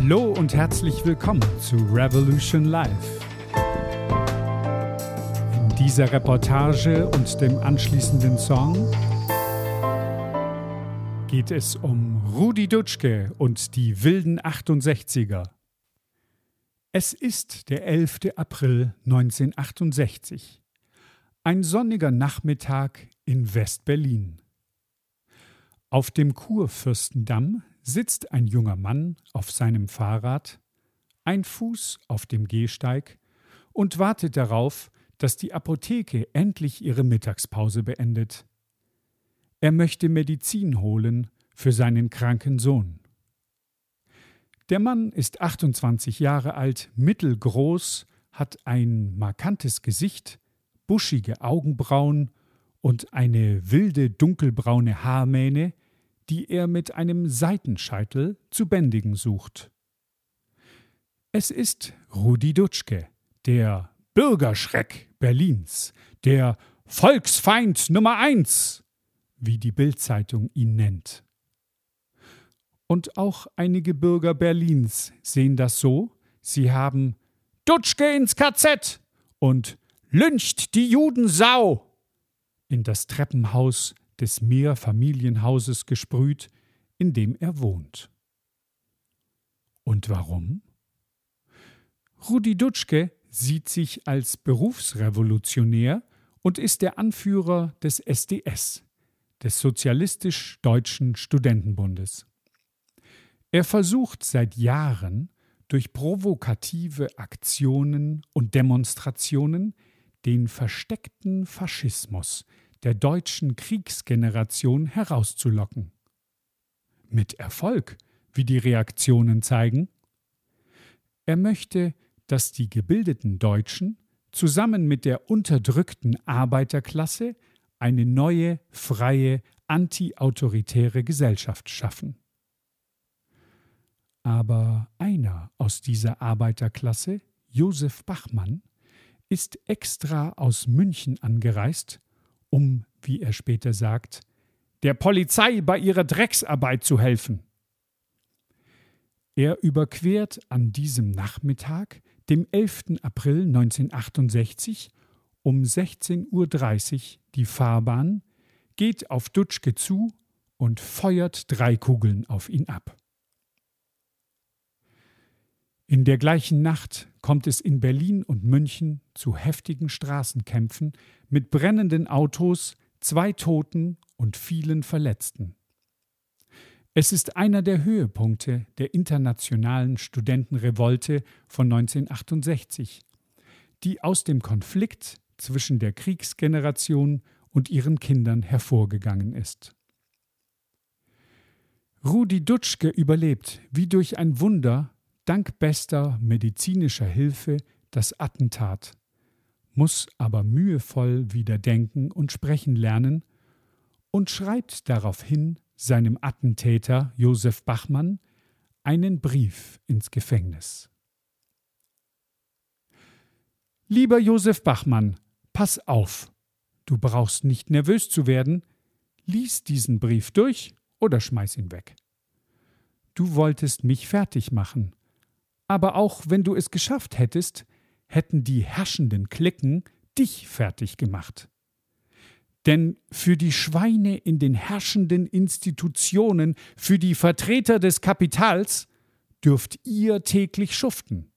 Hallo und herzlich willkommen zu Revolution Live. In dieser Reportage und dem anschließenden Song geht es um Rudi Dutschke und die wilden 68er. Es ist der 11. April 1968. Ein sonniger Nachmittag in West-Berlin. Auf dem Kurfürstendamm sitzt ein junger Mann auf seinem Fahrrad, ein Fuß auf dem Gehsteig und wartet darauf, dass die Apotheke endlich ihre Mittagspause beendet. Er möchte Medizin holen für seinen kranken Sohn. Der Mann ist 28 Jahre alt, mittelgroß, hat ein markantes Gesicht, buschige Augenbrauen und eine wilde dunkelbraune Haarmähne, die er mit einem Seitenscheitel zu bändigen sucht. Es ist Rudi Dutschke, der Bürgerschreck Berlins, der Volksfeind Nummer eins, wie die Bildzeitung ihn nennt. Und auch einige Bürger Berlins sehen das so, sie haben Dutschke ins KZ und lyncht die Judensau in das Treppenhaus des Mehrfamilienhauses gesprüht, in dem er wohnt. Und warum? Rudi Dutschke sieht sich als Berufsrevolutionär und ist der Anführer des SDS, des Sozialistisch-Deutschen Studentenbundes. Er versucht seit Jahren, durch provokative Aktionen und Demonstrationen den versteckten Faschismus der deutschen Kriegsgeneration herauszulocken. Mit Erfolg, wie die Reaktionen zeigen. Er möchte, dass die gebildeten Deutschen zusammen mit der unterdrückten Arbeiterklasse eine neue, freie, antiautoritäre Gesellschaft schaffen. Aber einer aus dieser Arbeiterklasse, Josef Bachmann, ist extra aus München angereist, um, wie er später sagt, der Polizei bei ihrer Drecksarbeit zu helfen. Er überquert an diesem Nachmittag, dem 11. April 1968, um 16.30 Uhr die Fahrbahn, geht auf Dutschke zu und feuert drei Kugeln auf ihn ab. In der gleichen Nacht kommt es in Berlin und München zu heftigen Straßenkämpfen mit brennenden Autos, zwei Toten und vielen Verletzten. Es ist einer der Höhepunkte der internationalen Studentenrevolte von 1968, die aus dem Konflikt zwischen der Kriegsgeneration und ihren Kindern hervorgegangen ist. Rudi Dutschke überlebt wie durch ein Wunder dank bester medizinischer Hilfe das Attentat, muss aber mühevoll wieder denken und sprechen lernen und schreibt daraufhin seinem Attentäter Josef Bachmann einen Brief ins Gefängnis. Lieber Josef Bachmann, pass auf, du brauchst nicht nervös zu werden, lies diesen Brief durch oder schmeiß ihn weg. Du wolltest mich fertig machen, aber auch wenn du es geschafft hättest, hätten die herrschenden Klicken dich fertig gemacht. Denn für die Schweine in den herrschenden Institutionen, für die Vertreter des Kapitals, dürft ihr täglich schuften.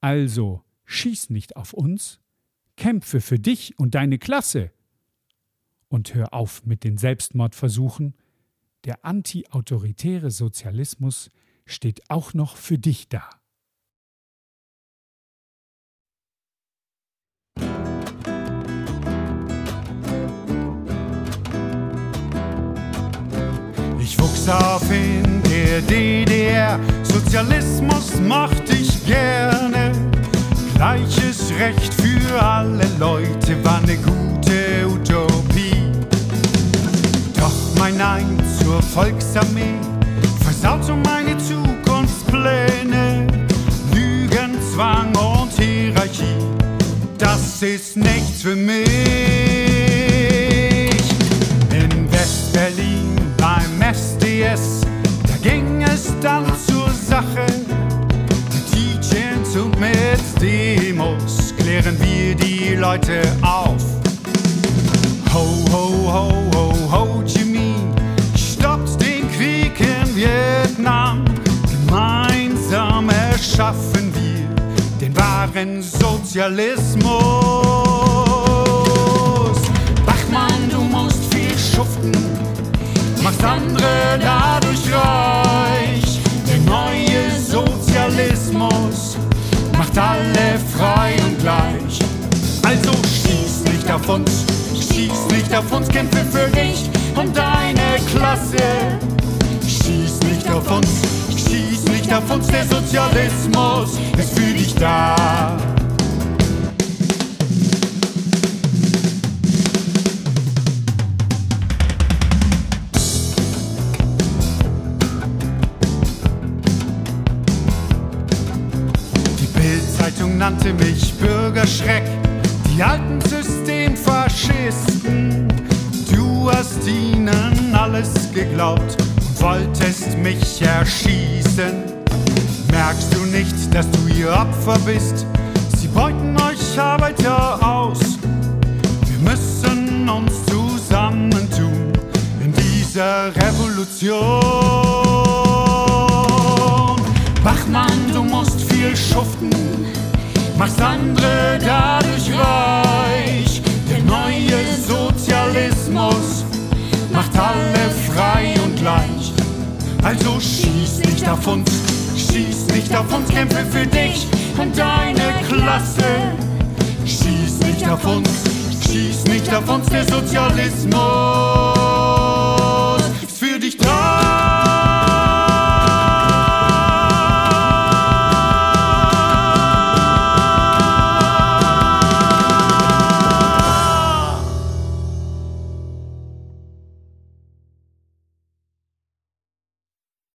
Also schieß nicht auf uns, kämpfe für dich und deine Klasse. Und hör auf mit den Selbstmordversuchen. Der antiautoritäre Sozialismus steht auch noch für dich da. Ich wuchs auf in der DDR, Sozialismus mochte ich gerne. Gleiches Recht für alle Leute war eine gute Utopie. Doch mein Nein zur Volksarmee versaut so das ist nichts für mich. In West-Berlin beim SDS, da ging es dann zur Sache. Mit Teachings und mit Demos klären wir die Leute auf. Ho, ho, wahren Sozialismus. Bachmann, du musst viel schuften, machst andere dadurch reich. Der neue Sozialismus macht alle frei und gleich. Also schieß nicht auf uns, schieß nicht auf uns, kämpfe für dich und deine Klasse. Schieß nicht auf uns, schieß nicht auf uns, der Sozialismus ist für dich da. Die Bildzeitung nannte mich Bürgerschreck, die alten Systemfaschisten. Du hast ihnen alles geglaubt wolltest mich erschießen. Merkst du nicht, dass du ihr Opfer bist? Sie beuten euch Arbeiter aus. Wir müssen uns zusammentun in dieser Revolution. Bachmann, du musst viel schuften, machst andere dadurch reich. Der neue Sozialismus macht alle frei und gleich. Also schieß nicht auf uns, schieß nicht auf uns, kämpfe für dich und deine Klasse. Schieß nicht auf uns, schieß nicht auf uns, der Sozialismus